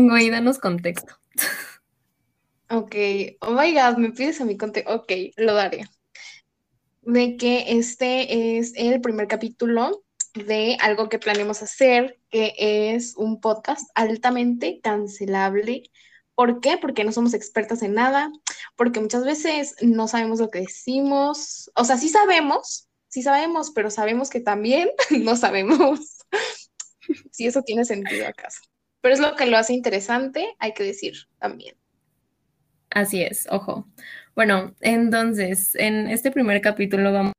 Güey, danos contexto. Ok, oh my god, me pides a mi contexto. Ok, lo daré. De que este es el primer capítulo de algo que planeamos hacer, que es un podcast altamente cancelable. ¿Por qué? Porque no somos expertas en nada, porque muchas veces no sabemos lo que decimos, o sea, sí sabemos, sí sabemos, pero sabemos que también no sabemos si eso tiene sentido acaso. Pero es lo que lo hace interesante, hay que decir también. Así es, ojo. Bueno, entonces, en este primer capítulo vamos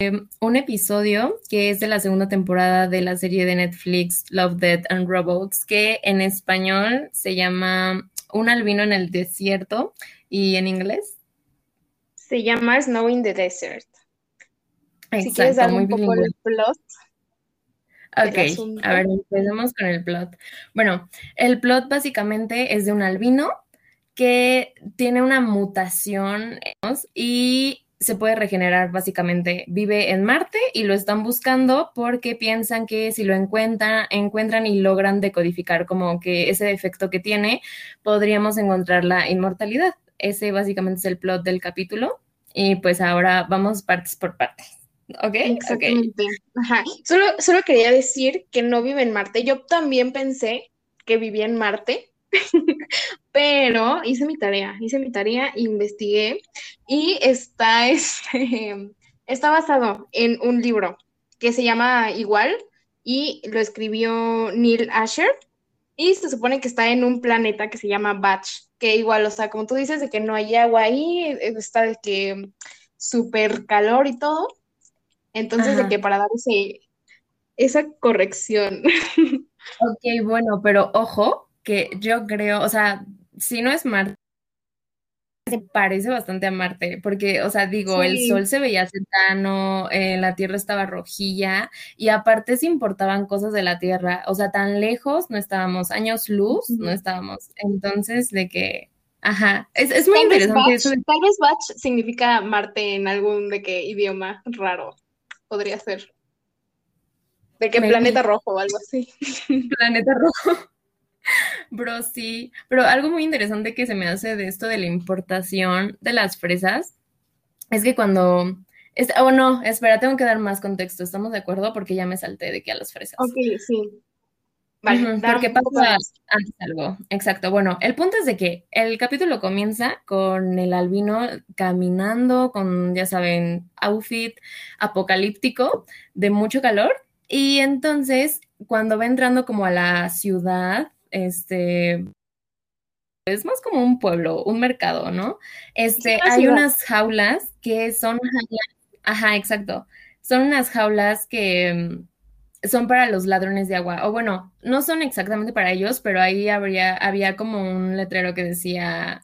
a ver un episodio que es de la segunda temporada de la serie de Netflix Love, Death and Robots, que en español se llama Un albino en el desierto y en inglés. Se llama Snow in the Desert. Exacto, si quieres dar un poco el plot. Ok, a ver, empecemos con el plot. Bueno, el plot básicamente es de un albino que tiene una mutación y se puede regenerar básicamente. Vive en Marte y lo están buscando porque piensan que si lo encuentran, encuentran y logran decodificar como que ese defecto que tiene, podríamos encontrar la inmortalidad. Ese básicamente es el plot del capítulo. Y pues ahora vamos partes por partes. ¿Ok? Exactamente. Ajá. Solo, solo quería decir que no vive en Marte. Yo también pensé que vivía en Marte, pero hice mi tarea, hice mi tarea, investigué y está, este, está basado en un libro que se llama igual y lo escribió Neil Asher y se supone que está en un planeta que se llama Batch, que igual, o sea, como tú dices, de que no hay agua ahí, está de que súper calor y todo, entonces de que para dar esa corrección. Ok, bueno, pero ojo, que yo creo, o sea, si no es Marte, se parece bastante a Marte, porque, o sea, digo, el sol se veía cercano, eh, la Tierra estaba rojilla, y aparte se importaban cosas de la Tierra, o sea, tan lejos no estábamos, años luz no estábamos, entonces de que, ajá, es, muy interesante eso. Tal vez Batch significa Marte en algún de qué idioma raro, podría ser. De qué planeta rojo o algo así. Planeta rojo. Bro, sí, pero algo muy interesante que se me hace de esto de la importación de las fresas es que cuando... oh, no, espera, tengo que dar más contexto, ¿estamos de acuerdo? Porque ya me salté de que a las fresas. Ok, sí. Vale, porque pasa antes algo. Exacto. Bueno, el punto es de que el capítulo comienza con el albino caminando con, ya saben, outfit apocalíptico de mucho calor. Y entonces, cuando va entrando como a la ciudad, este, es más como un pueblo, un mercado, ¿no? Este, hay unas jaulas que son, ajá, exacto, son unas jaulas que son para los ladrones de agua, o bueno, no son exactamente para ellos, pero ahí habría, había como un letrero que decía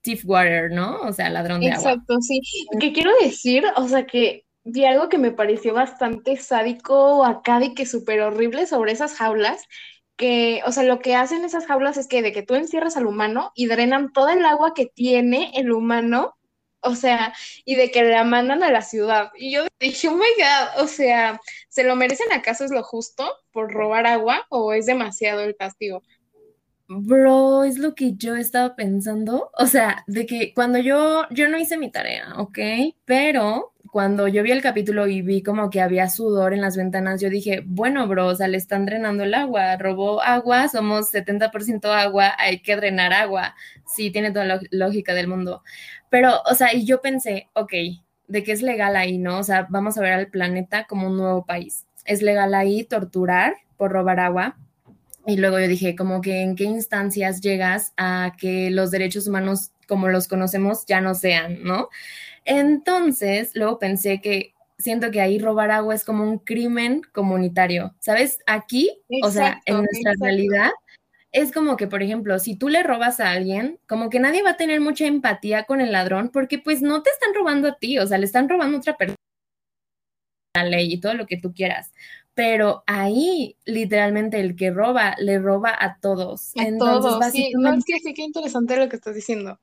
thief water, ¿no? O sea, ladrón de agua. Exacto, sí. ¿Qué quiero decir? O sea, que vi algo que me pareció bastante sádico acá de que súper horrible sobre esas jaulas, que, o sea, lo que hacen esas jaulas es que de que tú encierras al humano y drenan todo el agua que tiene el humano, o sea, y de que la mandan a la ciudad. Y yo dije, oh my God, o sea, ¿se lo merecen acaso es lo justo por robar agua o es demasiado el castigo? Bro, es lo que yo estaba pensando, o sea, de que cuando yo, yo no hice mi tarea, ¿ok? Pero cuando yo vi el capítulo y vi como que había sudor en las ventanas, yo dije, bueno, bro, o sea, le están drenando el agua, robó agua, somos 70% agua, hay que drenar agua. Sí, tiene toda la lógica del mundo. Pero, o sea, y yo pensé, ok, de que es legal ahí, ¿no? O sea, vamos a ver al planeta como un nuevo país. Es legal ahí torturar por robar agua. Y luego yo dije, como que en qué instancias llegas a que los derechos humanos como los conocemos ya no sean, ¿no? Entonces, luego pensé que siento que ahí robar agua es como un crimen comunitario, ¿sabes? Aquí, o sea, en nuestra realidad, es como que, por ejemplo, si tú le robas a alguien, como que nadie va a tener mucha empatía con el ladrón porque pues no te están robando a ti, o sea, le están robando a otra persona la ley y todo lo que tú quieras. Pero ahí, literalmente, el que roba, le roba a todos. A todos, sí. No, es que sí, qué interesante lo que estás diciendo.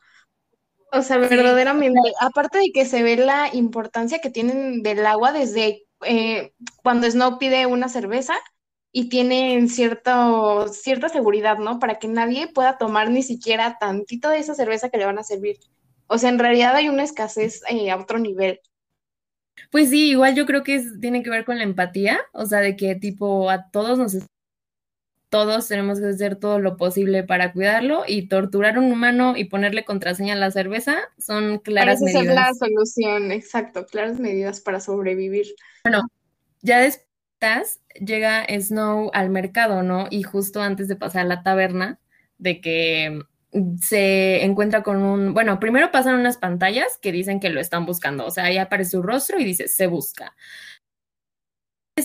O sea, verdaderamente, aparte de que se ve la importancia que tienen del agua desde eh, cuando Snow pide una cerveza y tienen cierto, cierta seguridad, ¿no? Para que nadie pueda tomar ni siquiera tantito de esa cerveza que le van a servir. O sea, en realidad hay una escasez eh, a otro nivel. Pues sí, igual yo creo que tiene que ver con la empatía, o sea, de que tipo a todos nos todos tenemos que hacer todo lo posible para cuidarlo y torturar a un humano y ponerle contraseña a la cerveza son claras Parece medidas. ser la solución, exacto, claras medidas para sobrevivir. Bueno, ya después llega Snow al mercado, ¿no? Y justo antes de pasar a la taberna, de que se encuentra con un, bueno, primero pasan unas pantallas que dicen que lo están buscando, o sea, ahí aparece su rostro y dice, se busca.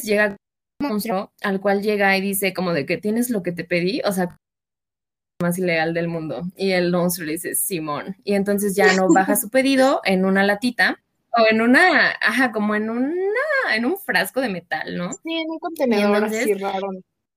Llega un monstruo al cual llega y dice como de que tienes lo que te pedí, o sea, más ilegal del mundo. Y el monstruo le dice, Simón. Y entonces ya no baja su pedido en una latita o en una, ajá, como en una, en un frasco de metal, ¿no? Sí, en un contenedor entonces, así raro.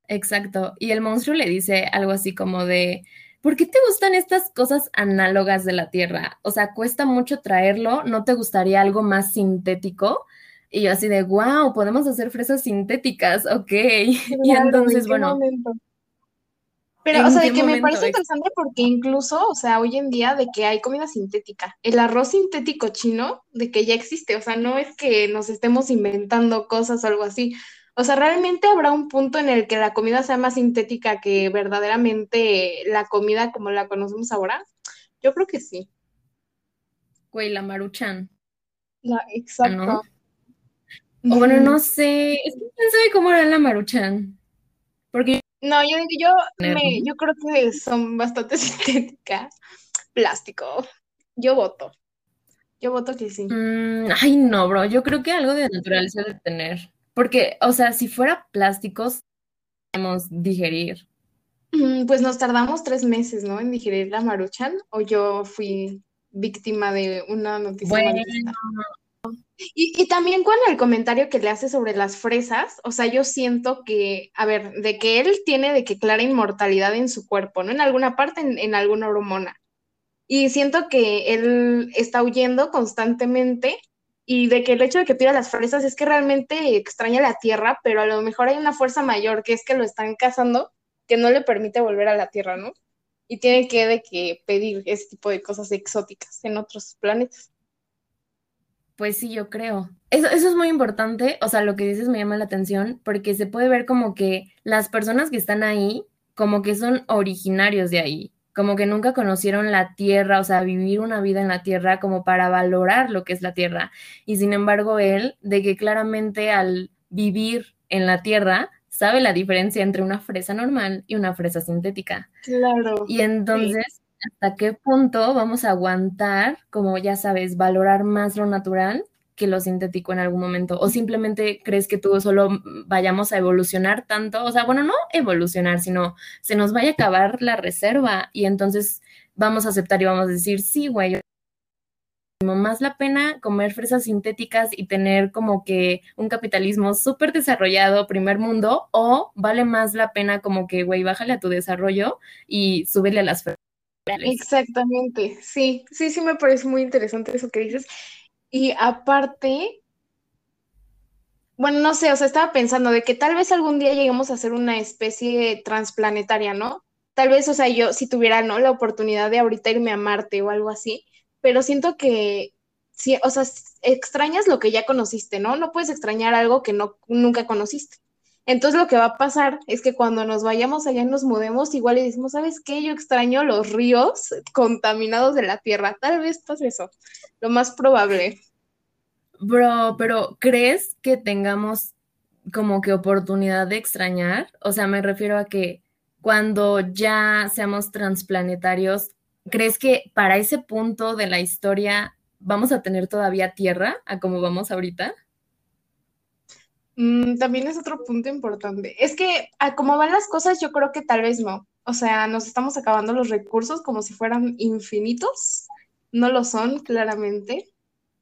Exacto. Y el monstruo le dice algo así como de, ¿por qué te gustan estas cosas análogas de la Tierra? O sea, cuesta mucho traerlo, ¿no te gustaría algo más sintético? Y yo así de, wow, podemos hacer fresas sintéticas, ok. Claro, y entonces, bueno. Momento? Pero, o sea, de que me parece interesante porque incluso, o sea, hoy en día de que hay comida sintética, el arroz sintético chino, de que ya existe, o sea, no es que nos estemos inventando cosas o algo así, o sea, ¿realmente habrá un punto en el que la comida sea más sintética que verdaderamente la comida como la conocemos ahora? Yo creo que sí. Güey, la maruchan. La, exacto. ¿No? O bueno, no sé, es que quién sabe cómo era la maruchan. Porque no, yo yo, me, yo creo que son bastante sintéticas. Plástico. Yo voto. Yo voto que sí. Mm, ay, no, bro. Yo creo que algo de natural se debe tener. Porque, o sea, si fuera plásticos, podemos digerir. Mm, pues nos tardamos tres meses, ¿no? En digerir la maruchan, o yo fui víctima de una noticia Bueno, Y, y también con el comentario que le hace sobre las fresas, o sea, yo siento que, a ver, de que él tiene de que clara inmortalidad en su cuerpo, ¿no? En alguna parte, en, en alguna hormona. Y siento que él está huyendo constantemente y de que el hecho de que pida las fresas es que realmente extraña la tierra, pero a lo mejor hay una fuerza mayor que es que lo están cazando que no le permite volver a la tierra, ¿no? Y tiene que de que pedir ese tipo de cosas exóticas en otros planetas. Pues sí, yo creo. Eso, eso es muy importante, o sea, lo que dices me llama la atención porque se puede ver como que las personas que están ahí, como que son originarios de ahí, como que nunca conocieron la tierra, o sea, vivir una vida en la tierra como para valorar lo que es la tierra. Y sin embargo, él, de que claramente al vivir en la tierra, sabe la diferencia entre una fresa normal y una fresa sintética. Claro. Y entonces, sí. ¿hasta qué punto vamos a aguantar, como ya sabes, valorar más lo natural que lo sintético en algún momento? ¿O simplemente crees que tú solo vayamos a evolucionar tanto? O sea, bueno, no evolucionar, sino se nos vaya a acabar la reserva y entonces vamos a aceptar y vamos a decir, sí, güey, más la pena comer fresas sintéticas y tener como que un capitalismo súper desarrollado, primer mundo, o vale más la pena como que, güey, bájale a tu desarrollo y súbele a las fresas. Exactamente, sí, sí, sí me parece muy interesante eso que dices. Y aparte, bueno, no sé, o sea, estaba pensando de que tal vez algún día lleguemos a ser una especie transplanetaria, ¿no? Tal vez, o sea, yo si tuviera, ¿no? La oportunidad de ahorita irme a Marte o algo así, pero siento que, sí, o sea, extrañas lo que ya conociste, ¿no? No puedes extrañar algo que no, nunca conociste. Entonces lo que va a pasar es que cuando nos vayamos allá nos mudemos, igual y decimos, ¿sabes qué? Yo extraño los ríos contaminados de la tierra. Tal vez pase eso, lo más probable. Bro, pero ¿crees que tengamos como que oportunidad de extrañar? O sea, me refiero a que cuando ya seamos transplanetarios, ¿crees que para ese punto de la historia vamos a tener todavía tierra a como vamos ahorita? Mm, también es otro punto importante. Es que a como van las cosas, yo creo que tal vez no. O sea, nos estamos acabando los recursos como si fueran infinitos. No lo son, claramente.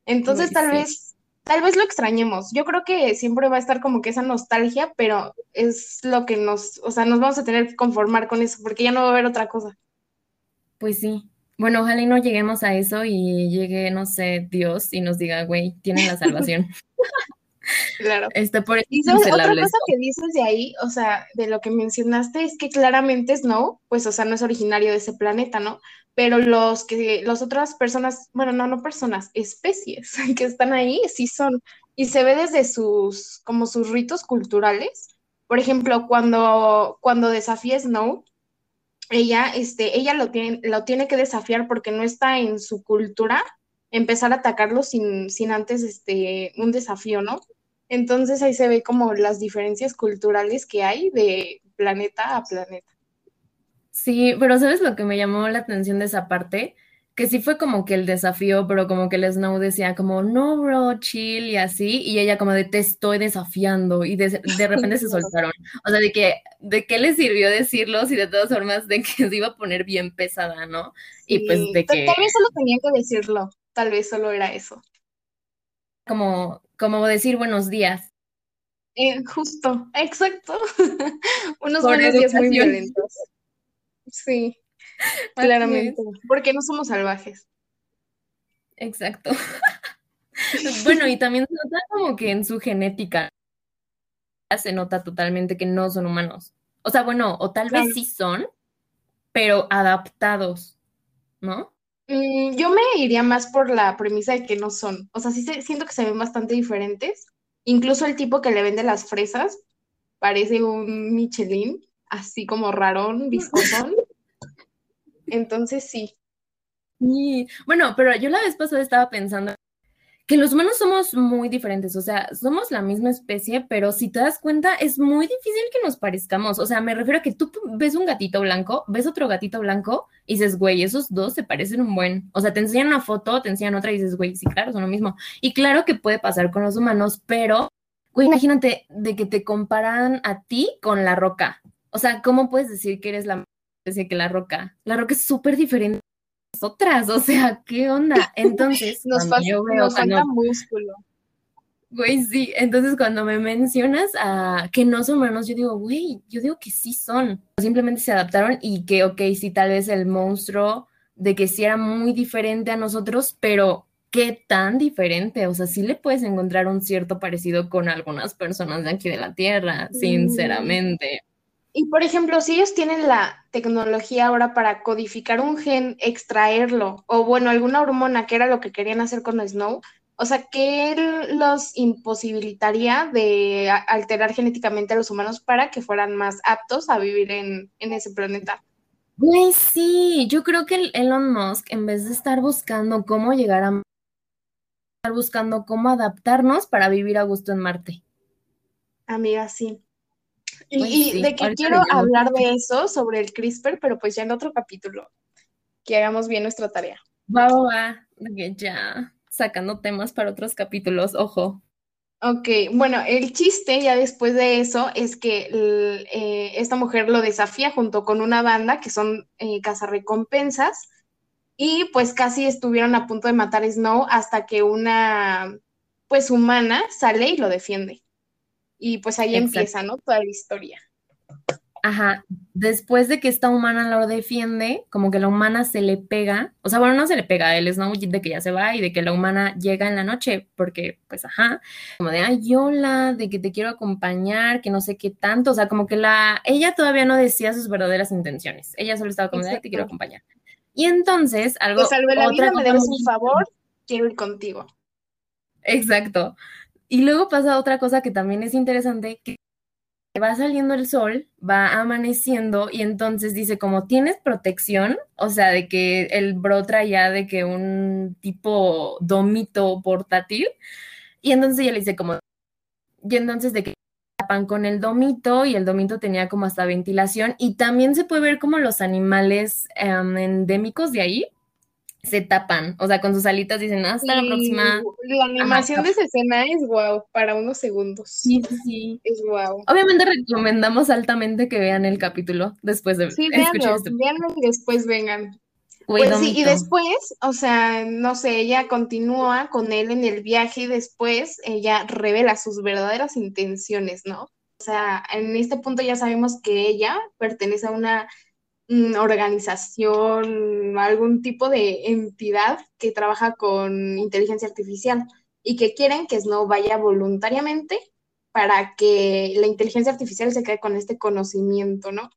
Entonces, tal vez, tal vez lo extrañemos. Yo creo que siempre va a estar como que esa nostalgia, pero es lo que nos, o sea, nos vamos a tener que conformar con eso, porque ya no va a haber otra cosa. Pues sí. Bueno, ojalá y no lleguemos a eso y llegue, no sé, Dios y nos diga, güey, tienen la salvación. Claro. Este, por eso Y es sabes, otra cosa que dices de ahí, o sea, de lo que mencionaste, es que claramente Snow, pues, o sea, no es originario de ese planeta, ¿no? Pero los que, las otras personas, bueno, no, no personas, especies que están ahí, sí son. Y se ve desde sus, como sus ritos culturales. Por ejemplo, cuando, cuando desafía Snow, ella, este, ella lo tiene, lo tiene que desafiar porque no está en su cultura empezar a atacarlo sin, sin antes, este, un desafío, ¿no? Entonces ahí se ve como las diferencias culturales que hay de planeta a planeta. Sí, pero ¿sabes lo que me llamó la atención de esa parte? Que sí fue como que el desafío, pero como que el Snow decía como, no, bro, chill y así, y ella como de te estoy desafiando y de, de repente se soltaron. O sea, de que, ¿de qué le sirvió decirlo si de todas formas de que se iba a poner bien pesada, ¿no? Y pues de que tal vez solo tenían que decirlo, tal vez solo era eso. como, como decir buenos días Eh, justo, exacto. Unos por buenos días muy violentos. Sí, Así claramente, es, porque no somos salvajes. exacto. Bueno, y también se nota como que en su genética se nota totalmente que no son humanos. O sea, bueno, o tal vez sí son, pero adaptados, ¿no? Mm, yo me iría más por la premisa de que no son. O sea, sí se- siento que se ven bastante diferentes. Incluso el tipo que le vende las fresas parece un Michelin, así como rarón, viscosón. Entonces sí. Sí. Bueno, pero yo la vez pasada estaba pensando que los humanos somos muy diferentes, o sea, somos la misma especie, pero si te das cuenta, es muy difícil que nos parezcamos. O sea, me refiero a que tú ves un gatito blanco, ves otro gatito blanco y dices, güey, esos dos se parecen un buen. O sea, te enseñan una foto, te enseñan otra y dices, güey, sí, claro, son lo mismo. Y claro que puede pasar con los humanos, pero, güey, imagínate de que te comparan a ti con la roca. O sea, ¿cómo puedes decir que eres la especie que la roca? La roca es súper diferente nosotras, o sea, ¿qué onda? Entonces, Nos, yo veo, falta músculo. güey, sí, entonces cuando me mencionas a que no son humanos, yo digo, güey, yo digo que sí son, simplemente se adaptaron y que, ok, sí, tal vez el monstruo de que sí era muy diferente a nosotros, pero ¿qué tan diferente? O sea, sí le puedes encontrar un cierto parecido con algunas personas de aquí de la Tierra, Mm, sinceramente. Y por ejemplo, si ellos tienen la tecnología ahora para codificar un gen, extraerlo, o bueno, alguna hormona, que era lo que querían hacer con Snow, o sea, ¿qué los imposibilitaría de alterar genéticamente a los humanos para que fueran más aptos a vivir en, en ese planeta? Güey, sí, yo creo que el Elon Musk, en vez de estar buscando cómo llegar a estar buscando cómo adaptarnos para vivir a gusto en Marte. Amiga, sí. Y, sí, de que quiero hablar de eso, sobre el CRISPR, pero pues ya en otro capítulo, que hagamos bien nuestra tarea. Va, va, ya sacando temas para otros capítulos, ojo. Ok, bueno, el chiste ya después de eso es que el- eh, esta mujer lo desafía junto con una banda que son eh, cazarrecompensas y pues casi estuvieron a punto de matar a Snow hasta que una pues humana sale y lo defiende. Y pues ahí Exacto. empieza, ¿no? Toda la historia. Ajá, después de que esta humana lo defiende, como que la humana se le pega, o sea, bueno, no se le pega, el Snow de que ya se va y de que la humana llega en la noche, porque, pues, ajá, como de, ay, hola, de que te quiero acompañar, que no sé qué tanto, o sea, como que la, ella todavía no decía sus verdaderas intenciones, ella solo estaba como de, ay, te quiero acompañar. Y entonces, algo, Te salvé la otra vida, me debes un favor, quiero ir contigo. Exacto. Y luego pasa otra cosa que también es interesante, que va saliendo el sol, va amaneciendo y entonces dice como tienes protección, o sea, de que el bro traía de que un tipo domito portátil. Y entonces ella le dice como y entonces de que tapan con el domito y el domito tenía como hasta ventilación. Y también se puede ver como los animales um, endémicos de ahí se tapan, o sea, con sus alitas dicen hasta y la próxima. La animación Ajá. de esa escena es wow, para unos segundos. Sí, sí. Es wow. Obviamente recomendamos altamente que vean el capítulo después de Sí, véanlo, este. véanlo y después vengan. Güey, Pues sí, y después, o sea, no sé, ella continúa con él en el viaje y después ella revela sus verdaderas intenciones, ¿no? O sea, en este punto ya sabemos que ella pertenece a una organización, algún tipo de entidad que trabaja con inteligencia artificial. y que quieren que Snow vaya voluntariamente para que la inteligencia artificial se quede con este conocimiento, ¿no?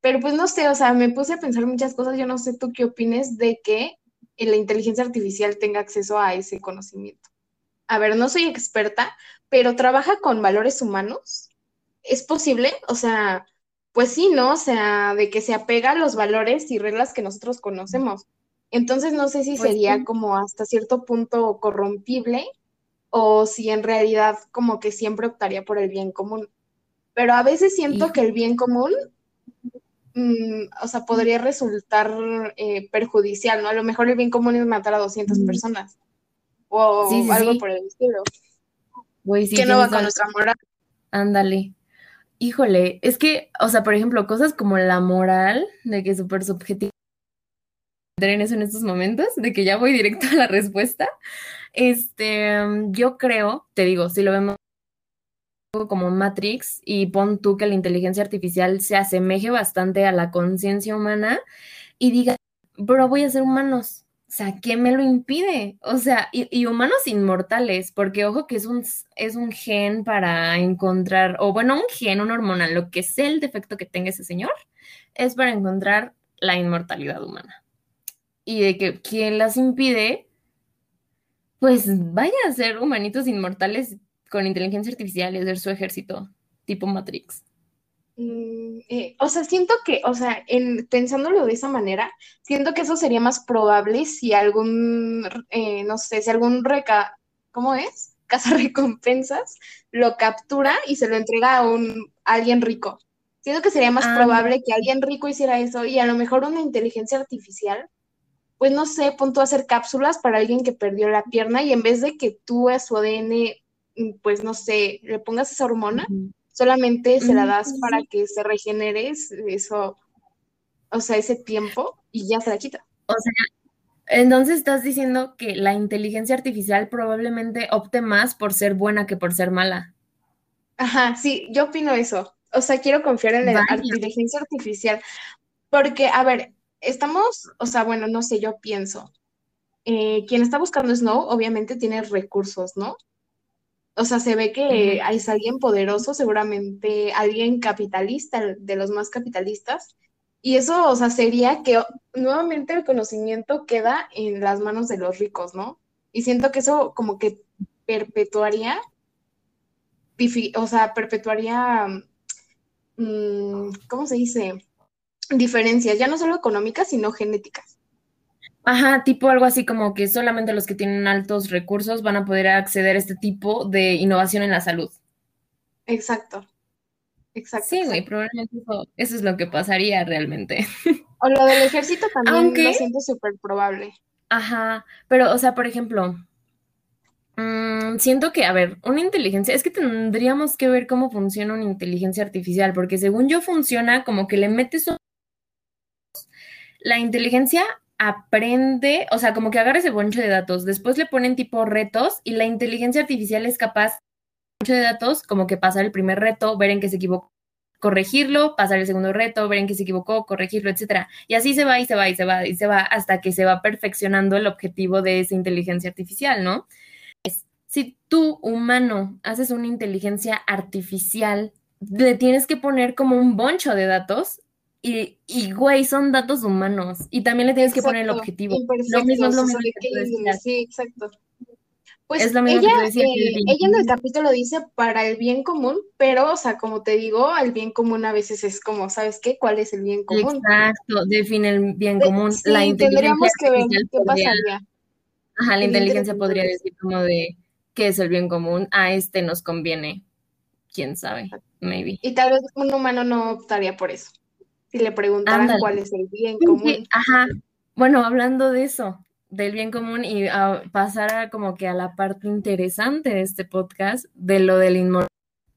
Pero pues no sé, o sea, me puse a pensar muchas cosas, yo no sé tú qué opines de que la inteligencia artificial tenga acceso a ese conocimiento. A ver, no soy experta, pero trabaja con valores humanos. ¿Es posible? O sea, pues sí, ¿no? O sea, de que se apega a los valores y reglas que nosotros conocemos. Entonces no sé si pues sería como hasta cierto punto corrompible o si en realidad como que siempre optaría por el bien común. Pero a veces siento que el bien común Mm, o sea, podría resultar eh, perjudicial, ¿no? A lo mejor el bien común es matar a 200 personas o algo por el estilo. que no va con nuestra moral. Ándale. Híjole, es que, o sea, por ejemplo, cosas como la moral, de que es súper subjetivo en eso en estos momentos, de que ya voy directo a la respuesta. Este, yo creo, te digo, si lo vemos como Matrix y pon tú que la inteligencia artificial se asemeje bastante a la conciencia humana y diga, bro, voy a ser humanos. O sea, ¿qué me lo impide? O sea, y, humanos inmortales, porque ojo que es un, es un gen para encontrar, o bueno, un gen, una hormona, lo que sea el defecto que tenga ese señor, es para encontrar la inmortalidad humana. Y de que quien las impide, pues vaya a ser humanitos inmortales con inteligencia artificial y hacer su ejército, tipo Matrix. Mm, eh, o sea, siento que, o sea, en, pensándolo de esa manera, siento que eso sería más probable si algún, eh, no sé, si algún reca, ¿cómo es? Casa recompensas lo captura y se lo entrega a un alguien rico. Siento que sería más ah, probable que alguien rico hiciera eso y a lo mejor una inteligencia artificial, pues no sé, punto a hacer cápsulas para alguien que perdió la pierna y en vez de que tú a su ADN Mm, pues no sé, le pongas esa hormona, solamente se la das para que se regenere eso, o sea, ese tiempo y ya se la quita. O sea, entonces estás diciendo que la inteligencia artificial probablemente opte más por ser buena que por ser mala. Ajá, sí, yo opino eso. O sea, quiero confiar en la inteligencia artificial. Porque, a ver, estamos, o sea, bueno, no sé, yo pienso. Eh, quien está buscando Snow, obviamente tiene recursos, ¿no? O sea, se ve que hay alguien poderoso, seguramente alguien capitalista, de los más capitalistas. Y eso, o sea, sería que nuevamente el conocimiento queda en las manos de los ricos, ¿no? Y siento que eso como que perpetuaría, o sea, perpetuaría, mm, ¿cómo se dice? Diferencias, ya no solo económicas, sino genéticas. Ajá, tipo algo así como que solamente los que tienen altos recursos van a poder acceder a este tipo de innovación en la salud. Exacto. Exacto. Sí, güey, probablemente eso, es lo que pasaría realmente. O lo del ejército también lo siento súper probable. Ajá, pero, o sea, por ejemplo, mm, siento que, a ver, una inteligencia, es que tendríamos que ver cómo funciona una inteligencia artificial, porque según yo funciona como que le metes la inteligencia aprende, o sea, como que agarra ese boncho de datos, después le ponen tipo retos y la inteligencia artificial es capaz, de datos, como que pasar el primer reto, ver en qué se equivocó, corregirlo, pasar el segundo reto, ver en qué se equivocó, corregirlo, etcétera. Y así se va y se va y se va y se va hasta que se va perfeccionando el objetivo de esa inteligencia artificial, ¿no? Si tú, humano, haces una inteligencia artificial, le tienes que poner como un boncho de datos y, y, güey, son datos humanos. Y también le tienes que poner el objetivo. Lo mismo es lo mismo que, Sí, exacto. Pues ella, eh, ella en el capítulo dice para el bien común, pero, o sea, como te digo, el bien común a veces es como, ¿sabes qué? ¿Cuál es el bien común? Exacto, define el bien común. Sí, la tendríamos que ver qué pasaría. Ajá, la inteligencia podría decir como de qué es el bien común, a este nos conviene, quién sabe, maybe. Y tal vez un humano no optaría por eso si le preguntaran cuál es el bien común. ajá. Bueno, hablando de eso, del bien común y a pasar a como que a la parte interesante de este podcast, de lo del inmortal.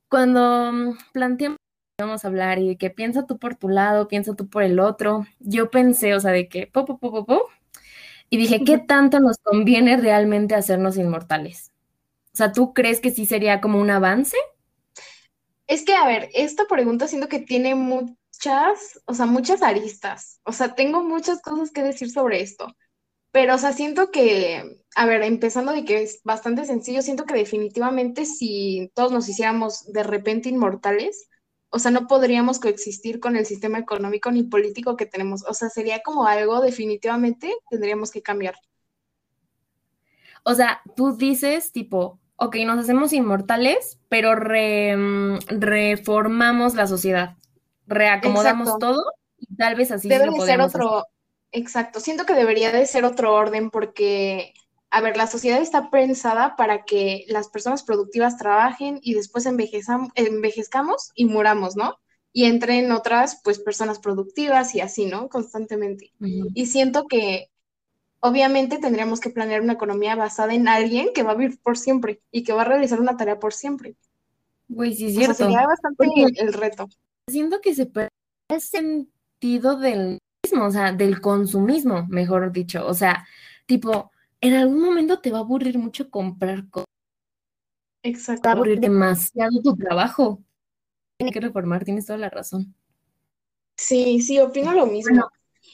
Cuando mm, planteamos vamos a hablar y de que piensa tú por tu lado, piensa tú por el otro, yo pensé, o sea, de que po, po, po, po, po y dije, ¿qué tanto nos conviene realmente hacernos inmortales? O sea, ¿tú crees que sí sería como un avance? Es que, a ver, esta pregunta siento que tiene muchas, o sea, muchas aristas. O sea, tengo muchas cosas que decir sobre esto. Pero, o sea, siento que, a ver, empezando de que es bastante sencillo, siento que definitivamente si todos nos hiciéramos de repente inmortales, o sea, no podríamos coexistir con el sistema económico ni político que tenemos. O sea, sería como algo definitivamente tendríamos que cambiar. O sea, tú dices tipo, ok, nos hacemos inmortales, pero mm, reformamos la sociedad, reacomodamos todo y tal vez así Debe lo ser otro, exacto, siento que debería de ser otro orden porque, a ver, la sociedad está pensada para que las personas productivas trabajen y después envejezcamos y muramos, ¿no? Y entren otras, pues, personas productivas y así, ¿no? Constantemente. Y siento que obviamente tendríamos que planear una economía basada en alguien que va a vivir por siempre y que va a realizar una tarea por siempre. Güey, sí, es cierto. sería bastante el, reto. Siento que se puede el sentido del mismo, o sea, del consumismo, mejor dicho. O sea, tipo, en algún momento te va a aburrir mucho comprar cosas. Exacto. va a aburrir demasiado tu trabajo. Tiene que reformar, tienes toda la razón. Sí, sí, opino lo mismo.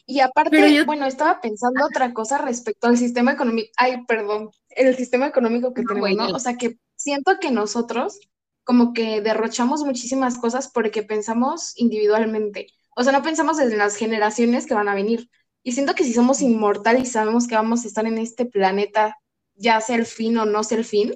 Y aparte, bueno, estaba pensando otra cosa respecto al sistema económico, ay, perdón, el sistema económico que tenemos, ¿no? O sea, que siento que nosotros como que derrochamos muchísimas cosas porque pensamos individualmente. O sea, no pensamos en las generaciones que van a venir. Y siento que si somos inmortales y sabemos que vamos a estar en este planeta, ya sea el fin o no sea el fin,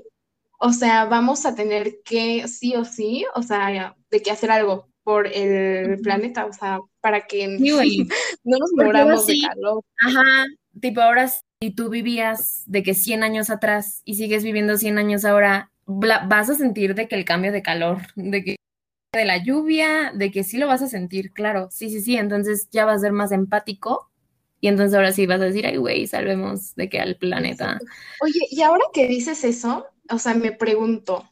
o sea, vamos a tener que, sí o sí, o sea, de que hacer algo por el planeta, o sea, para que no nos moramos de calor. Ajá, tipo ahora si tú vivías de que 100 años atrás y sigues viviendo 100 años ahora, vas a sentir de que el cambio de calor, de que de la lluvia, de que sí lo vas a sentir, claro, sí, sí, sí, entonces ya vas a ser más empático y entonces ahora sí vas a decir, ay, güey, salvemos de que al planeta. Oye, y ahora que dices eso, o sea, me pregunto,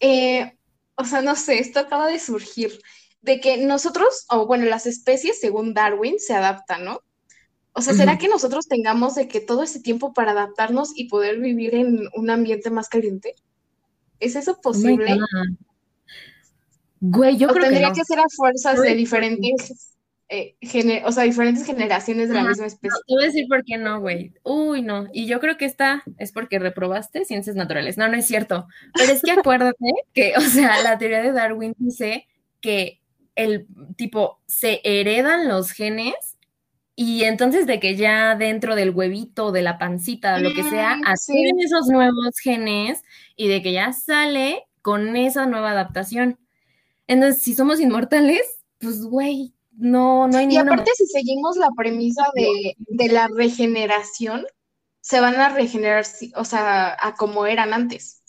eh, o sea, no sé, esto acaba de surgir, de que nosotros, o bueno, las especies, según Darwin, se adaptan, ¿no? O sea, ¿será que nosotros tengamos de que todo ese tiempo para adaptarnos y poder vivir en un ambiente más caliente? ¿Es eso oh posible? Güey, yo creo tendría que, que ser a fuerzas de diferentes eh, o sea, diferentes generaciones de la misma especie. te voy a decir por qué no, güey. Uy, no. Y yo creo que esta es porque reprobaste ciencias naturales. No, no es cierto. Pero es que acuérdate que, o sea, la teoría de Darwin dice que el tipo se heredan los genes y entonces de que ya dentro del huevito, de la pancita, lo que sea, mm, adquieren esos nuevos genes y de que ya sale con esa nueva adaptación. Entonces, si somos inmortales, pues, güey, no, no hay Y aparte, si seguimos la premisa de, la regeneración, se van a regenerar, o sea, a como eran antes.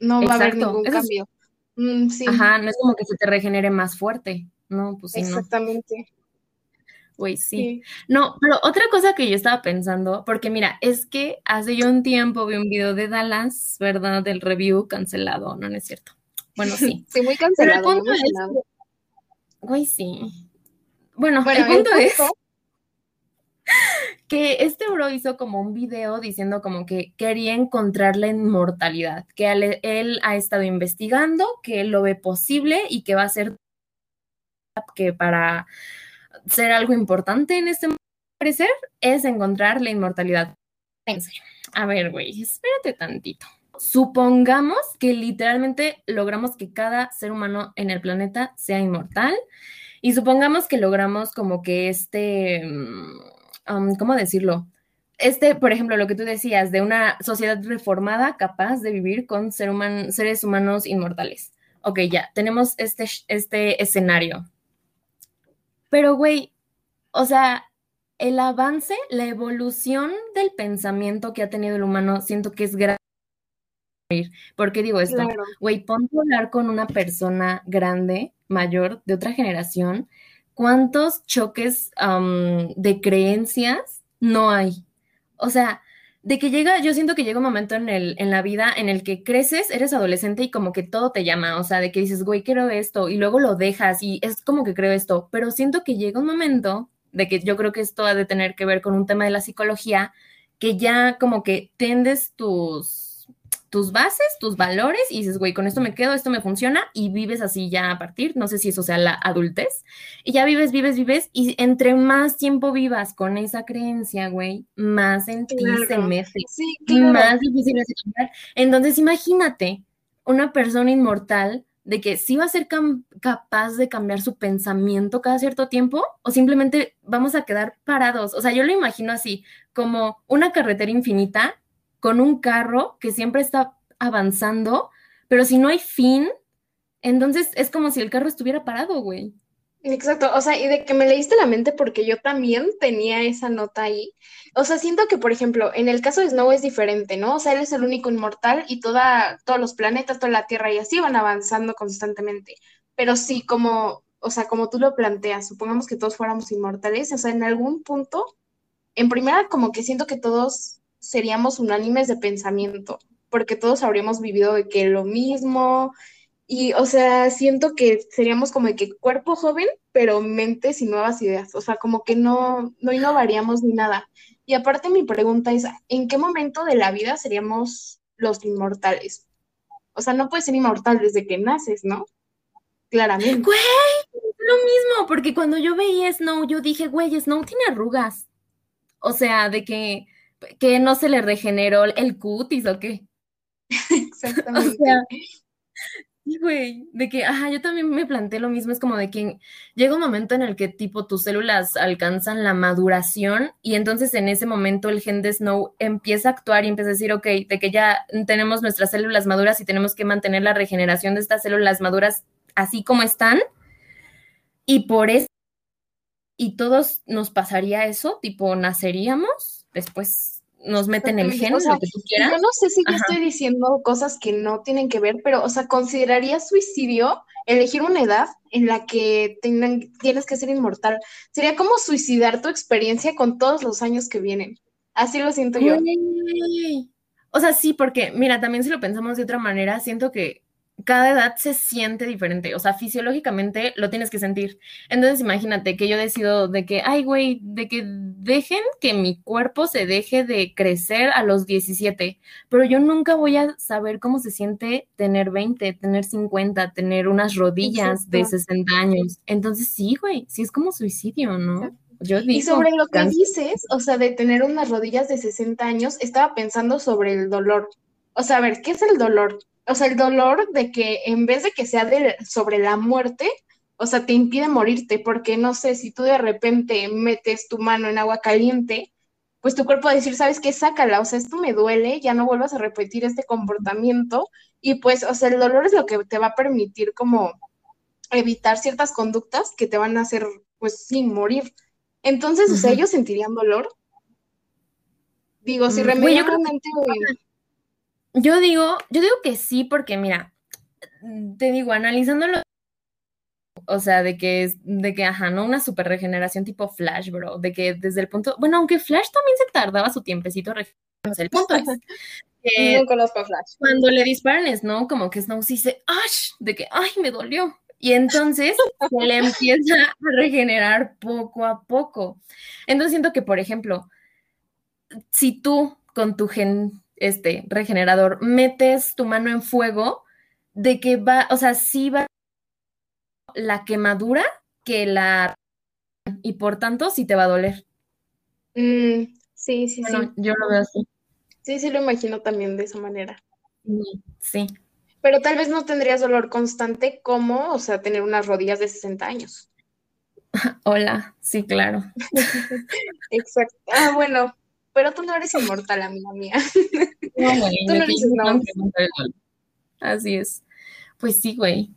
No va a haber ningún cambio. Mm, Ajá, no es como que se te regenere más fuerte. No, pues sí. Exactamente. Güey, sí. No, pero otra cosa que yo estaba pensando, porque mira, es que hace yo un tiempo vi un video de Dallas, ¿verdad? Del review cancelado, no, no es cierto. Bueno, sí. sí, muy cancelado. güey, sí. Bueno, el punto es que este bro hizo como un video diciendo como que quería encontrar la inmortalidad, que él, ha estado investigando, que él lo ve posible y que va a ser que para ser algo importante en este parecer es encontrar la inmortalidad. A ver, güey, espérate tantito. Supongamos que literalmente logramos que cada ser humano en el planeta sea inmortal y supongamos que logramos como que este, mm, ¿cómo decirlo? Este, por ejemplo, lo que tú decías, de una sociedad reformada capaz de vivir con ser seres humanos inmortales. Ok, ya, tenemos este, este escenario. Pero, güey, o sea, el avance, la evolución del pensamiento que ha tenido el humano, siento que es grande. ¿Por qué digo esto? Güey, ponte a hablar con una persona grande mayor de otra generación, ¿cuántos choques de creencias no hay? O sea, de que llega, yo siento que llega un momento en, el, en la vida en el que creces, eres adolescente y como que todo te llama, o sea, de que dices, güey, quiero esto, y luego lo dejas y es como que creo esto, pero siento que llega un momento de que yo creo que esto ha de tener que ver con un tema de la psicología, que ya como que tendes tus tus bases, tus valores y dices, güey, con esto me quedo, esto me funciona y vives así ya a partir, no sé si eso sea la adultez, y ya vives, vives, vives y entre más tiempo vivas con esa creencia, güey, más en ti se mete, sí, más difícil es cambiar. Entonces, imagínate una persona inmortal de que sí va a ser capaz de cambiar su pensamiento cada cierto tiempo o simplemente vamos a quedar parados. O sea, yo lo imagino así, como una carretera infinita con un carro que siempre está avanzando, pero si no hay fin, entonces es como si el carro estuviera parado, güey. Exacto, o sea, y de que me leíste la mente porque yo también tenía esa nota ahí. O sea, siento que, por ejemplo, en el caso de Snow es diferente, ¿no? O sea, él es el único inmortal y toda, todos los planetas, toda la Tierra y así van avanzando constantemente. Pero sí, como, o sea, como tú lo planteas, supongamos que todos fuéramos inmortales, o sea, en algún punto, en primera, como que siento que todos seríamos unánimes de pensamiento, porque todos habríamos vivido de que lo mismo, y, o sea, siento que seríamos como de que cuerpo joven, pero mentes y nuevas ideas. O sea, como que no, no innovaríamos ni nada. Y aparte mi pregunta es, ¿en qué momento de la vida seríamos los inmortales? O sea, no puedes ser inmortal desde que naces, ¿no? Claramente. Güey, lo mismo, porque cuando yo veía Snow, yo dije, güey, Snow tiene arrugas. O sea, de que, que no se le regeneró el cutis o qué. Exactamente. Sí, güey, de que, ajá, yo también me planteé lo mismo, es como de que llega un momento en el que tipo tus células alcanzan la maduración y entonces en ese momento el gen de Snow empieza a actuar y empieza a decir, ok, de que ya tenemos nuestras células maduras y tenemos que mantener la regeneración de estas células maduras así como están y por eso, y todos nos pasaría eso, tipo, naceríamos después nos meten el gen, lo que tú quieras. Yo no sé si yo estoy diciendo cosas que no tienen que ver, pero, o sea, ¿consideraría suicidio elegir una edad en la que tengan, tienes que ser inmortal? Sería como suicidar tu experiencia con todos los años que vienen. Así lo siento yo. O sea, sí, porque, mira, también si lo pensamos de otra manera, siento que cada edad se siente diferente, o sea, fisiológicamente lo tienes que sentir. Entonces, imagínate que yo decido de que, ay, güey, de que dejen que mi cuerpo se deje de crecer a los 17, pero yo nunca voy a saber cómo se siente tener 20, tener 50, tener unas rodillas de 60 años. Entonces, sí, güey, sí es como suicidio, ¿no? Yo digo, y sobre lo que dices, o sea, de tener unas rodillas de 60 años, estaba pensando sobre el dolor. O sea, a ver, ¿qué es el dolor? O sea, el dolor de que en vez de que sea de, sobre la muerte, o sea, te impide morirte, porque no sé, si tú de repente metes tu mano en agua caliente, pues tu cuerpo va a decir, ¿sabes qué? Sácala, o sea, esto me duele, ya no vuelvas a repetir este comportamiento, y pues, o sea, el dolor es lo que te va a permitir como evitar ciertas conductas que te van a hacer, pues, sin morir. Entonces, o sea, ellos sentirían dolor. Digo, si remediablemente... Yo digo, yo digo que sí, porque mira, te digo, analizándolo, o sea, de que, de que, ajá, no una super regeneración tipo Flash, bro, de que desde el punto, bueno, aunque Flash también se tardaba su tiempecito el punto es que no conozco Flash. Cuando le disparan ¿no? como que Snow sí dice, ¡ash! de que, ¡ay, me dolió! Y entonces se le empieza a regenerar poco a poco. Entonces siento que, por ejemplo, si tú con tu gen este regenerador, metes tu mano en fuego, de que va, o sea, sí va la quemadura que la y por tanto sí te va a doler. Mm, sí, sí, sí. Yo lo veo así. Sí, sí lo imagino también de esa manera. Sí. Pero tal vez no tendrías dolor constante como, o sea, tener unas rodillas de 60 años. Hola, sí, claro. Exacto. Ah, bueno, pero tú no eres inmortal, amiga mía. No, tú no eres Así es. Pues sí, güey.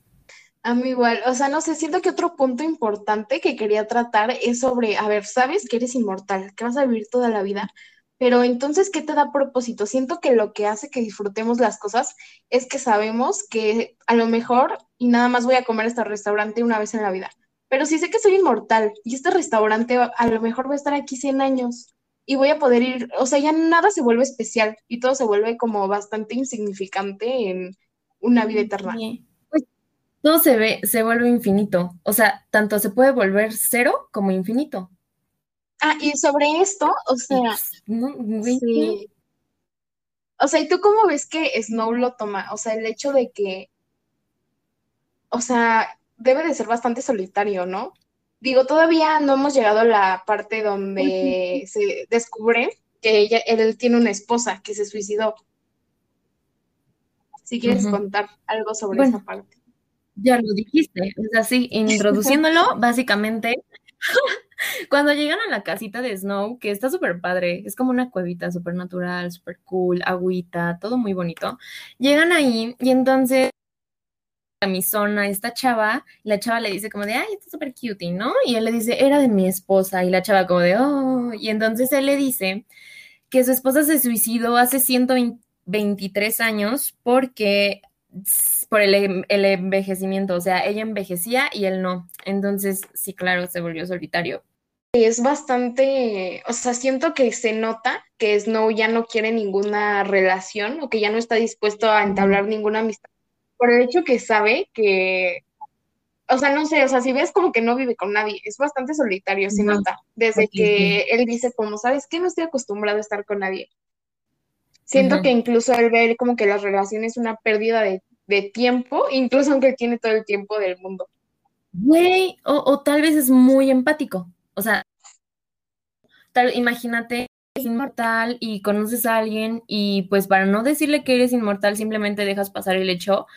A mí igual, o sea, no sé, siento que otro punto importante que quería tratar es sobre, a ver, sabes que eres inmortal, que vas a vivir toda la vida, pero entonces, ¿qué te da propósito? Siento que lo que hace que disfrutemos las cosas es que sabemos que a lo mejor y nada más voy a comer a este restaurante una vez en la vida, pero si sé que soy inmortal y este restaurante a lo mejor va a estar aquí 100 años, y voy a poder ir, o sea, ya nada se vuelve especial y todo se vuelve como bastante insignificante en una vida eterna. Pues todo se ve, se vuelve infinito, o sea, tanto se puede volver cero como infinito. Ah, y sobre esto, o sea, no, sí. O sea, ¿y tú cómo ves que Snow lo toma? O sea, el hecho de que, o sea, debe de ser bastante solitario, ¿no? Digo, todavía no hemos llegado a la parte donde se descubre que ella, él tiene una esposa que se suicidó. Si quieres contar algo sobre esa parte. Ya lo dijiste, es así, introduciéndolo, básicamente, cuando llegan a la casita de Snow, que está súper padre, es como una cuevita súper natural, súper cool, agüita, todo muy bonito, llegan ahí y entonces a mi zona esta chava, la chava le dice como de, ay, está súper cute, ¿no? Y él le dice, era de mi esposa, y la chava como de, oh, y entonces él le dice que su esposa se suicidó hace 123 años porque por el, el, envejecimiento, o sea, ella envejecía y él no. Entonces, sí, claro, se volvió solitario. Es bastante, o sea, siento que se nota que Snow ya no quiere ninguna relación o que ya no está dispuesto a entablar ninguna amistad por el hecho que sabe que, o sea, no sé, o sea, si ves como que no vive con nadie, es bastante solitario, se nota, desde que él dice como, ¿sabes qué? No estoy acostumbrado a estar con nadie. Siento que incluso él ve como que las relaciones una pérdida de, tiempo, incluso aunque tiene todo el tiempo del mundo. Güey, o, tal vez es muy empático. O sea, tal, imagínate, es inmortal y conoces a alguien y pues para no decirle que eres inmortal, simplemente dejas pasar el hecho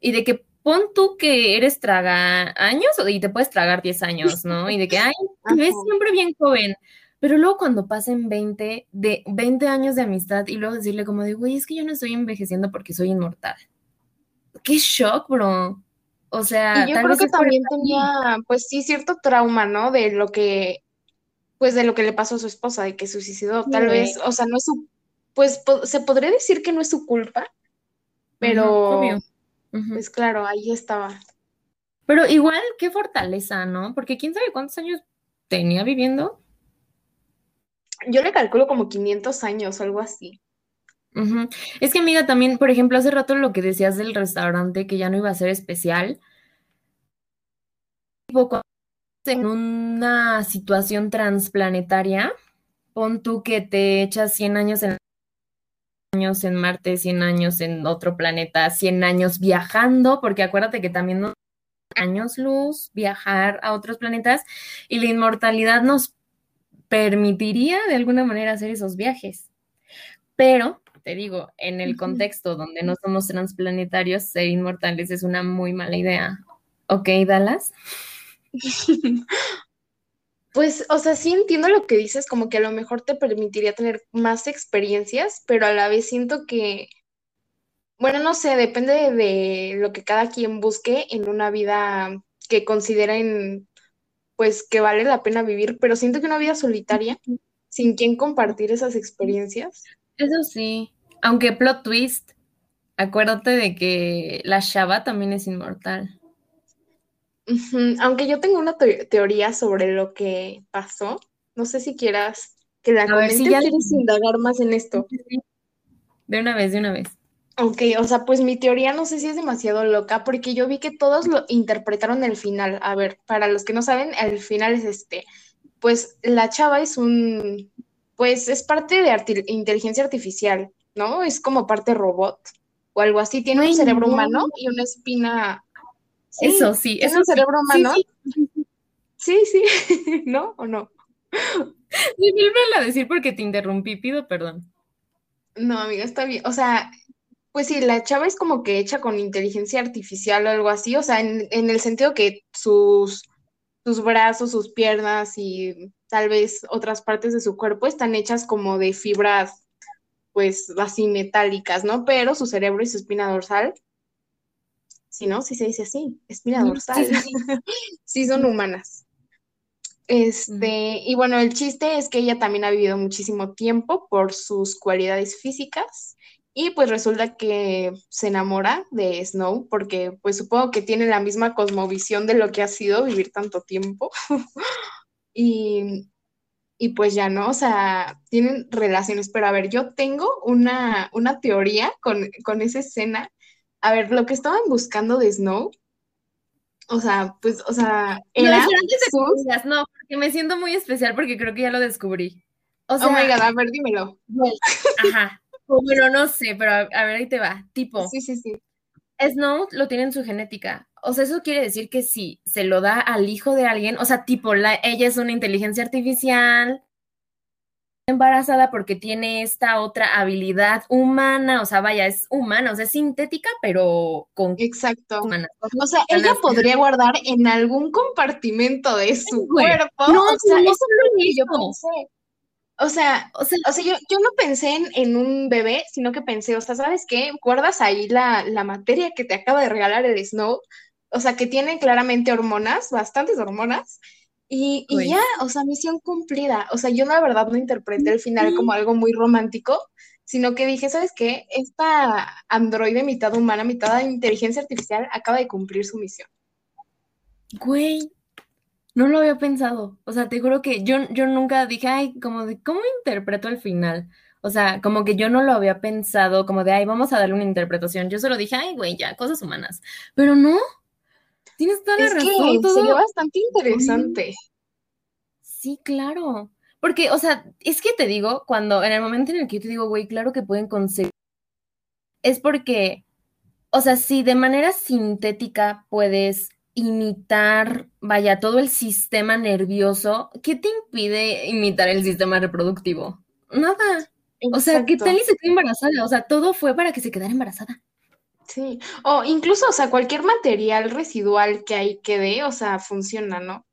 y de que pon tú que eres traga años y te puedes tragar 10 años, ¿no? Y de que, ay, ves siempre bien joven. Pero luego cuando pasen 20, de 20 años de amistad y luego decirle como de, güey, es que yo no estoy envejeciendo porque soy inmortal. Qué shock, bro. O sea, y yo creo que también tenía, pues sí, cierto trauma, ¿no? De lo que, pues de lo que le pasó a su esposa, de que se suicidó. Tal vez, o sea, no es su, pues se podría decir que no es su culpa, pero, pues claro, ahí estaba. Pero igual, qué fortaleza, ¿no? Porque quién sabe cuántos años tenía viviendo yo le calculo como 500 años o algo así. Es que amiga, también, por ejemplo, hace rato lo que decías del restaurante, que ya no iba a ser especial, en una situación transplanetaria, pon tú que te echas 100 años en años en Marte, 100 años en otro planeta, 100 años viajando, porque acuérdate que también nos años luz viajar a otros planetas y la inmortalidad nos permitiría de alguna manera hacer esos viajes. Pero, te digo, en el contexto donde no somos transplanetarios, ser inmortales es una muy mala idea. ¿Ok, Dallas? Pues, o sea, sí entiendo lo que dices, como que a lo mejor te permitiría tener más experiencias, pero a la vez siento que, bueno, no sé, depende de lo que cada quien busque en una vida que consideren pues que vale la pena vivir, pero siento que una vida solitaria, sin quien compartir esas experiencias. Eso sí, aunque plot twist, acuérdate de que la Shaba también es inmortal. Aunque yo tengo una teoría sobre lo que pasó, no sé si quieras que la comentes, si quieres indagar más en esto. De una vez, de una vez. Ok, o sea, pues mi teoría no sé si es demasiado loca, porque yo vi que todos lo interpretaron el final. A ver, para los que no saben, el final es este. Pues la chava es un, pues es parte de inteligencia artificial, ¿no? Es como parte robot o algo así. Tiene un cerebro humano y una espina. Eso sí, es un cerebro humano. Sí, sí, ¿no? ¿O no? Vuelve a decir porque te interrumpí, pido perdón. No, amiga, está bien. O sea, pues sí, la chava es como que hecha con inteligencia artificial o algo así, o sea, en, el sentido que sus, sus brazos, sus piernas y tal vez otras partes de su cuerpo están hechas como de fibras, pues así metálicas, ¿no? Pero su cerebro y su espina dorsal, sí, ¿no? Sí se dice así, espina dorsal, sí, son humanas. Este, y bueno, el chiste es que ella también ha vivido muchísimo tiempo por sus cualidades físicas y pues resulta que se enamora de Snow porque pues supongo que tiene la misma cosmovisión de lo que ha sido vivir tanto tiempo. y, pues ya no, o sea, tienen relaciones. Pero a ver, yo tengo una, una teoría con, esa escena. A ver, lo que estaban buscando de Snow, o sea, pues, o sea, era no, no, porque me siento muy especial porque creo que ya lo descubrí. O sea, oh my God, a ver, dímelo. Ajá Bueno, no sé, pero a, a ver, ahí te va. Tipo, Sí, sí, sí. Snow lo tiene en su genética. O sea, eso quiere decir que si se lo da al hijo de alguien, o sea, tipo, la, ella es una inteligencia artificial embarazada porque tiene esta otra habilidad humana, o sea, vaya, es humana, o sea, es sintética, pero con Exacto. O sea, ella podría guardar en algún compartimento de su cuerpo. No, o sea, no eso es solo lo que yo pensé. O sea, O sea, o sea, yo, yo no pensé en, en un bebé, sino que pensé, o sea, ¿sabes qué? Guardas ahí la, la materia que te acaba de regalar el Snow, o sea, que tiene claramente hormonas, bastantes hormonas, y, y Pues. ya, o sea, misión cumplida. O sea, yo la verdad no interpreté el final como algo muy romántico, sino que dije, ¿sabes qué? Esta androide mitad humana, mitad inteligencia artificial acaba de cumplir su misión. güey, no lo había pensado. O sea, te juro que yo, yo nunca dije, ay, como de, ¿cómo interpreto el final? O sea, como que yo no lo había pensado, como de, ay, vamos a darle una interpretación. Yo solo dije, ay, güey, ya, cosas humanas. Pero no, tienes toda la Es que razón, todo. sería bastante interesante. Sí, claro. Porque, o sea, es que te digo, cuando, en el momento en el que yo te digo, güey, claro que pueden conseguir, es porque, o sea, si de manera sintética puedes imitar, vaya, todo el sistema nervioso, ¿qué te impide imitar el sistema reproductivo? Nada. O sea, ¿qué tal y se quedó embarazada? O sea, todo fue para que se quedara embarazada. Sí, o incluso, o sea, cualquier material residual que ahí quede, o sea, funciona, ¿no?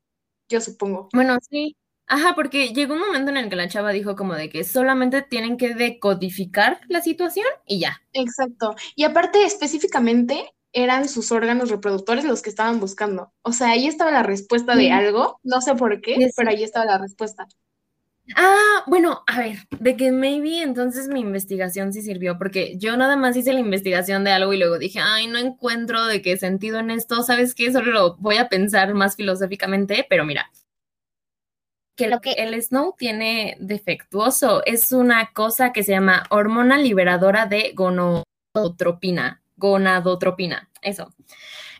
Yo supongo. Bueno, sí. Ajá, porque llegó un momento en el que la chava dijo como de que solamente tienen que decodificar la situación y ya. Exacto. Y aparte, específicamente, eran sus órganos reproductores los que estaban buscando. O sea, ahí estaba la respuesta de algo, no sé por qué, Sí, sí. pero ahí estaba la respuesta. Ah, bueno, a ver, de que maybe entonces mi investigación sí sirvió, porque yo nada más hice la investigación de algo y luego dije, ay, no encuentro de qué sentido en esto, ¿sabes qué? Solo lo voy a pensar más filosóficamente, pero mira, que lo que el Snow tiene defectuoso es una cosa que se llama hormona liberadora de gonadotropina, gonadotropina, eso.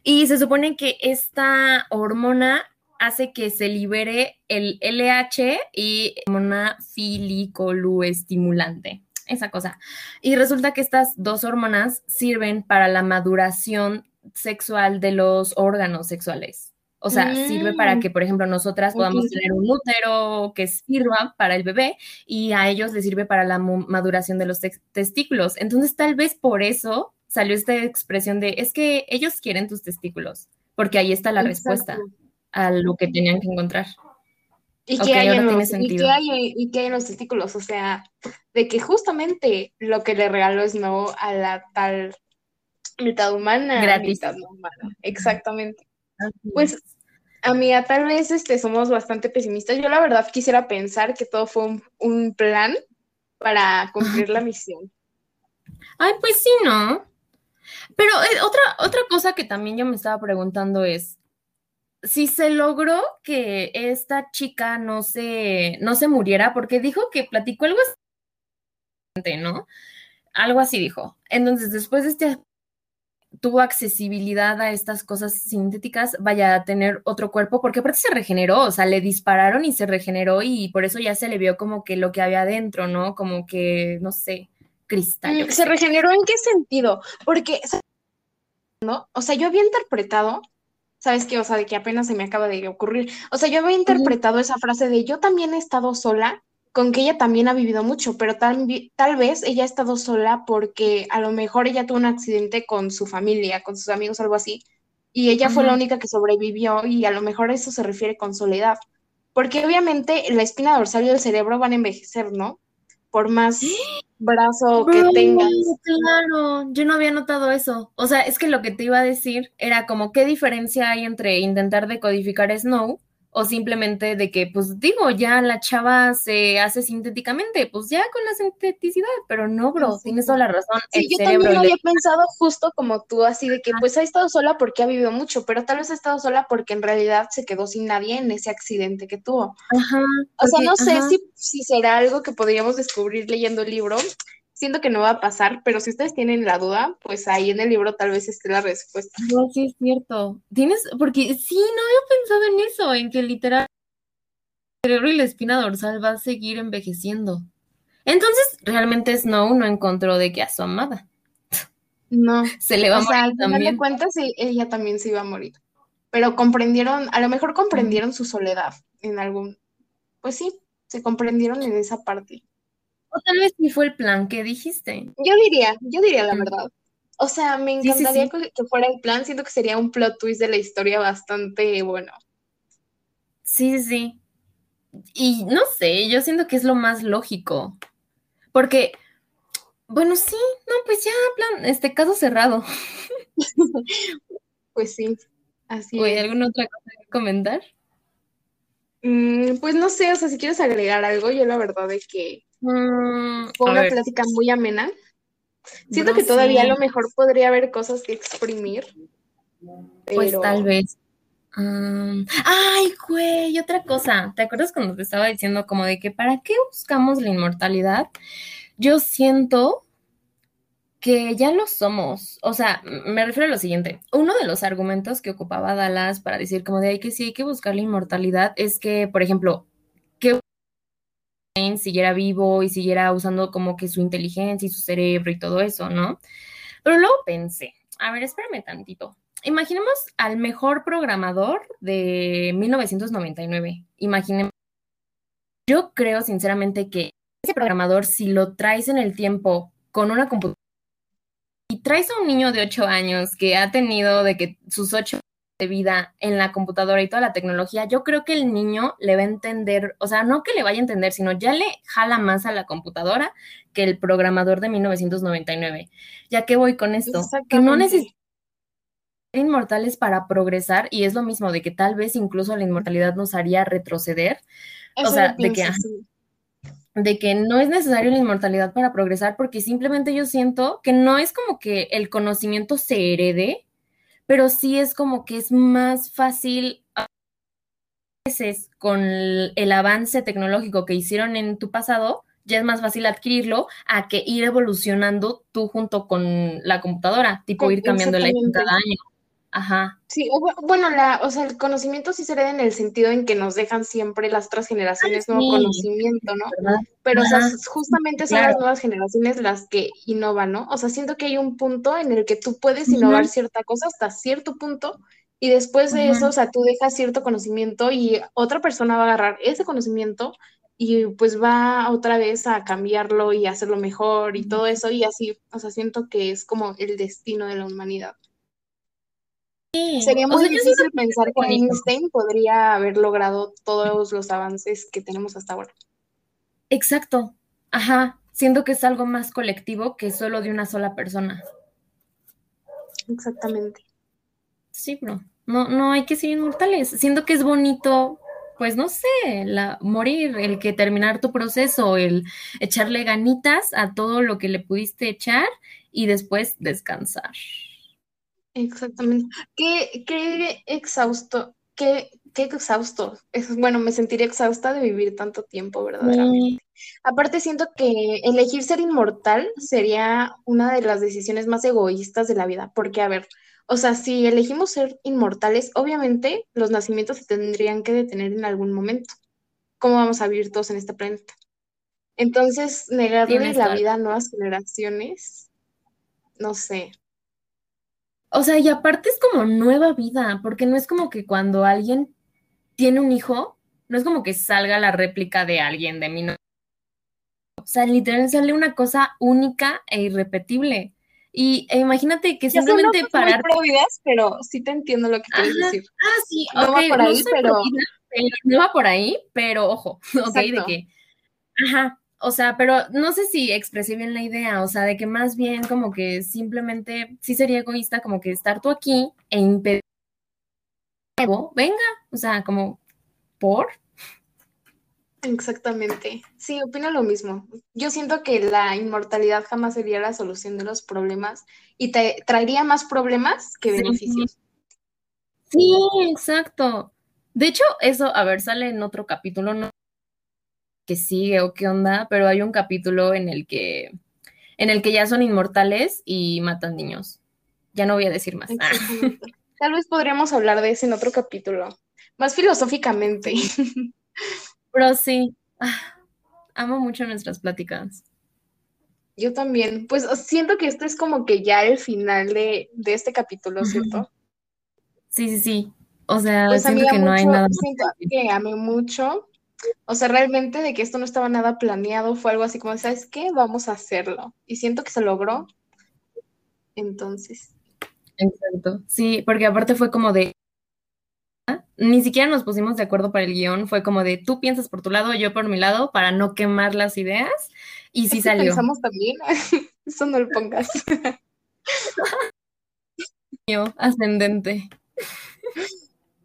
Y se supone que esta hormona hace que se libere el LH y hormona filicoluestimulante, esa cosa. Y resulta que estas dos hormonas sirven para la maduración sexual de los órganos sexuales. O sea, Mm. sirve para que, por ejemplo, nosotras podamos tener un útero que sirva para el bebé y a ellos les sirve para la maduración de los testículos. Entonces, tal vez por eso salió esta expresión de, es que ellos quieren tus testículos, porque ahí está la respuesta. A lo que tenían que encontrar. ¿Y Ok, qué hay en los, y qué hay, y qué hay en los testículos? O sea, de que justamente lo que le regaló Snow a la tal mitad humana, Gratis. mitad no humana. Exactamente. Así Pues es. Amiga, tal vez este, somos bastante pesimistas. Yo la verdad quisiera pensar que todo fue un, un plan para cumplir la misión. Ay, pues sí, ¿no? Pero eh, otra, otra cosa que también yo me estaba preguntando es, si se logró que esta chica no se, no se muriera, porque dijo que platicó algo así, ¿no? Algo así dijo. Entonces, después de este tuvo accesibilidad a estas cosas sintéticas, vaya a tener otro cuerpo, porque aparte se regeneró, o sea, le dispararon y se regeneró y por eso ya se le vio como que lo que había adentro, ¿no? Como que, no sé, cristal. Mm, ¿Se sé. regeneró en qué sentido? Porque, ¿no? O sea, yo había interpretado, ¿sabes qué? O sea, de que apenas se me acaba de ocurrir. O sea, yo había interpretado esa frase de yo también he estado sola, con que ella también ha vivido mucho, pero tal, tal vez ella ha estado sola porque a lo mejor ella tuvo un accidente con su familia, con sus amigos, algo así, y ella fue la única que sobrevivió y a lo mejor a eso se refiere con soledad. Porque obviamente la espina dorsal y el cerebro van a envejecer, ¿no? Por más brazo que Bro, tengas. claro, yo no había notado eso. O sea, es que lo que te iba a decir era como qué diferencia hay entre intentar decodificar Snow o simplemente de que, pues digo, ya la chava se hace sintéticamente, pues ya con la sinteticidad, pero no, bro, Exacto. tienes toda la razón. Sí, el yo cerebro también había pensado justo como tú, así de que pues ha estado sola porque ha vivido mucho, pero tal vez ha estado sola porque en realidad se quedó sin nadie en ese accidente que tuvo. Ajá, O sea, no sé si, si será algo que podríamos descubrir leyendo el libro. Siento que no va a pasar, pero si ustedes tienen la duda, pues ahí en el libro tal vez esté la respuesta. No, sí es cierto. Tienes, porque sí, no había pensado en eso, en que literal el cerebro y la espina dorsal va a seguir envejeciendo. Entonces, realmente Snow no encontró de qué a su amada. No. Se le va O a sea, al morir final de también. cuentas, e- ella también se iba a morir. Pero comprendieron, a lo mejor comprendieron su soledad en algún, pues sí, se comprendieron en esa parte. O tal vez sí fue el plan que dijiste. Yo diría, yo diría la Mm. verdad. O sea, me Sí, sí, encantaría sí. que fuera el plan, siento que sería un plot twist de la historia bastante bueno. Sí, sí. Y no sé, yo siento que es lo más lógico. Porque, bueno, sí, no, pues ya, plan, este caso cerrado. Pues sí, así ¿O hay es. alguna otra cosa que comentar? Mm, pues no sé, o sea, si quieres agregar algo, yo la verdad es que Mm, fue una ver, plática muy amena. Siento que todavía a lo mejor podría haber cosas que exprimir, pues pero tal vez. Am, ay, güey, otra cosa. ¿Te acuerdas cuando te estaba diciendo como de que para qué buscamos la inmortalidad? Yo siento que ya lo somos. O sea, me refiero a lo siguiente. Uno de los argumentos que ocupaba Dallas para decir como de que sí hay que buscar la inmortalidad es que, por ejemplo, siguiera vivo y siguiera usando como que su inteligencia y su cerebro y todo eso, ¿no? Pero luego pensé, a ver, espérame tantito. Imaginemos al mejor programador de 1999. Imaginemos, yo creo sinceramente que ese programador, si lo traes en el tiempo con una computadora y traes a un niño de 8 años que ha tenido de que sus 8 de vida en la computadora y toda la tecnología, yo creo que el niño le va a entender, o sea, no que le vaya a entender, sino ya le jala más a la computadora que el programador de 1999. Ya que voy con esto, que no ser inmortales para progresar y es lo mismo de que tal vez incluso la inmortalidad nos haría retroceder, o sea, de que, sí. de que no es necesario la inmortalidad para progresar porque simplemente yo siento que no es como que el conocimiento se herede, pero sí es como que es más fácil a veces con el, el avance tecnológico que hicieron en tu pasado, ya es más fácil adquirirlo a que ir evolucionando tú junto con la computadora, tipo ir cambiando la exactamente. cada año. Ajá. Sí, o bueno, la, o sea, el conocimiento sí se hereda en el sentido en que nos dejan siempre las otras generaciones nuevo conocimiento, ¿no? ¿verdad? Pero, o sea, justamente son claro. las nuevas generaciones las que innovan, ¿no? O sea, siento que hay un punto en el que tú puedes innovar cierta cosa hasta cierto punto y después de eso, o sea, tú dejas cierto conocimiento y otra persona va a agarrar ese conocimiento y pues va otra vez a cambiarlo y hacerlo mejor y todo eso y así, o sea, siento que es como el destino de la humanidad. Sí, Sería o muy sea, difícil pensar que. Einstein podría haber logrado todos los avances que tenemos hasta ahora. Exacto. Ajá. Siento que es algo más colectivo que solo de una sola persona. Exactamente. Sí, bro. No, no hay que ser inmortales. Siento que es bonito, pues no sé, la, morir, el que terminar tu proceso, el echarle ganitas a todo lo que le pudiste echar y después descansar. Exactamente. Qué, qué exhausto, qué, qué exhausto. Es, bueno, me sentiría exhausta de vivir tanto tiempo, verdaderamente. Aparte, siento que elegir ser inmortal sería una de las decisiones más egoístas de la vida, porque, a ver, o sea, si elegimos ser inmortales, obviamente los nacimientos se tendrían que detener en algún momento. ¿Cómo vamos a vivir todos en este planeta? Entonces, negarle Tienes la toda la- vida a nuevas generaciones, no sé. O sea, y aparte es como nueva vida, porque no es como que cuando alguien tiene un hijo, no es como que salga la réplica de alguien de mí. no. O sea, literal sale una cosa única e irrepetible. Y e imagínate que Ya simplemente muy parar. pero sí te entiendo lo que quieres Ajá. decir. Ah, sí, No va ok, por no ahí, pero- pero no va por ahí, pero ojo, ok, de Exacto. que, ajá, o sea, pero no sé si expresé bien la idea, o sea, de que más bien como que simplemente sí sería egoísta como que estar tú aquí e impedir venga, o sea, como por, Exactamente. Sí, opino lo mismo. Yo siento que la inmortalidad jamás sería la solución de los problemas y te traería más problemas que Sí. beneficios. sí, exacto. De hecho, eso, a ver, sale en otro capítulo, no que sigue o qué onda, pero hay un capítulo en el que en el que ya son inmortales y matan niños. Ya no voy a decir más. Ah. Tal vez podríamos hablar de ese en otro capítulo, más filosóficamente. Pero sí. Ah, amo mucho nuestras pláticas. Yo también, pues siento que esto es como que ya el final de, este capítulo, ¿cierto? Sí, sí, sí. O sea, pues siento que no hay nada. Siento que amé mucho. O sea, realmente de que esto no estaba nada planeado, fue algo así como, ¿sabes qué? Vamos a hacerlo. Y siento que se logró. Entonces. Exacto. Sí, porque aparte fue como de. Ni siquiera nos pusimos de acuerdo para el guion, fue como de tú piensas por tu lado, yo por mi lado, para no quemar las ideas. Y sí salió. Pensamos también, eso no lo pongas. ascendente.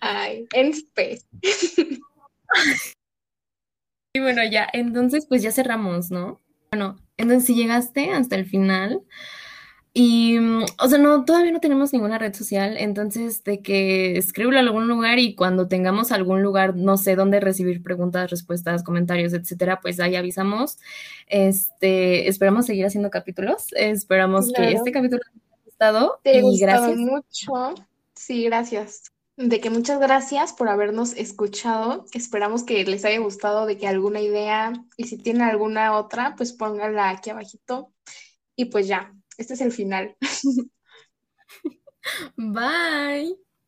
Ay, en fe. Y bueno, ya, entonces pues ya cerramos, ¿no? Bueno, entonces si llegaste hasta el final, y, o sea, no, todavía no tenemos ninguna red social, entonces de que escríbelo a algún lugar y cuando tengamos algún lugar, no sé dónde recibir preguntas, respuestas, comentarios, etcétera, pues ahí avisamos. Este, esperamos seguir haciendo capítulos. Esperamos que este capítulo te haya gustado. Te y gracias. mucho. Sí, gracias. De que muchas gracias por habernos escuchado. Esperamos que les haya gustado, de que alguna idea y si tienen alguna otra, pues pónganla aquí abajito. Y pues ya, este es el final. Bye.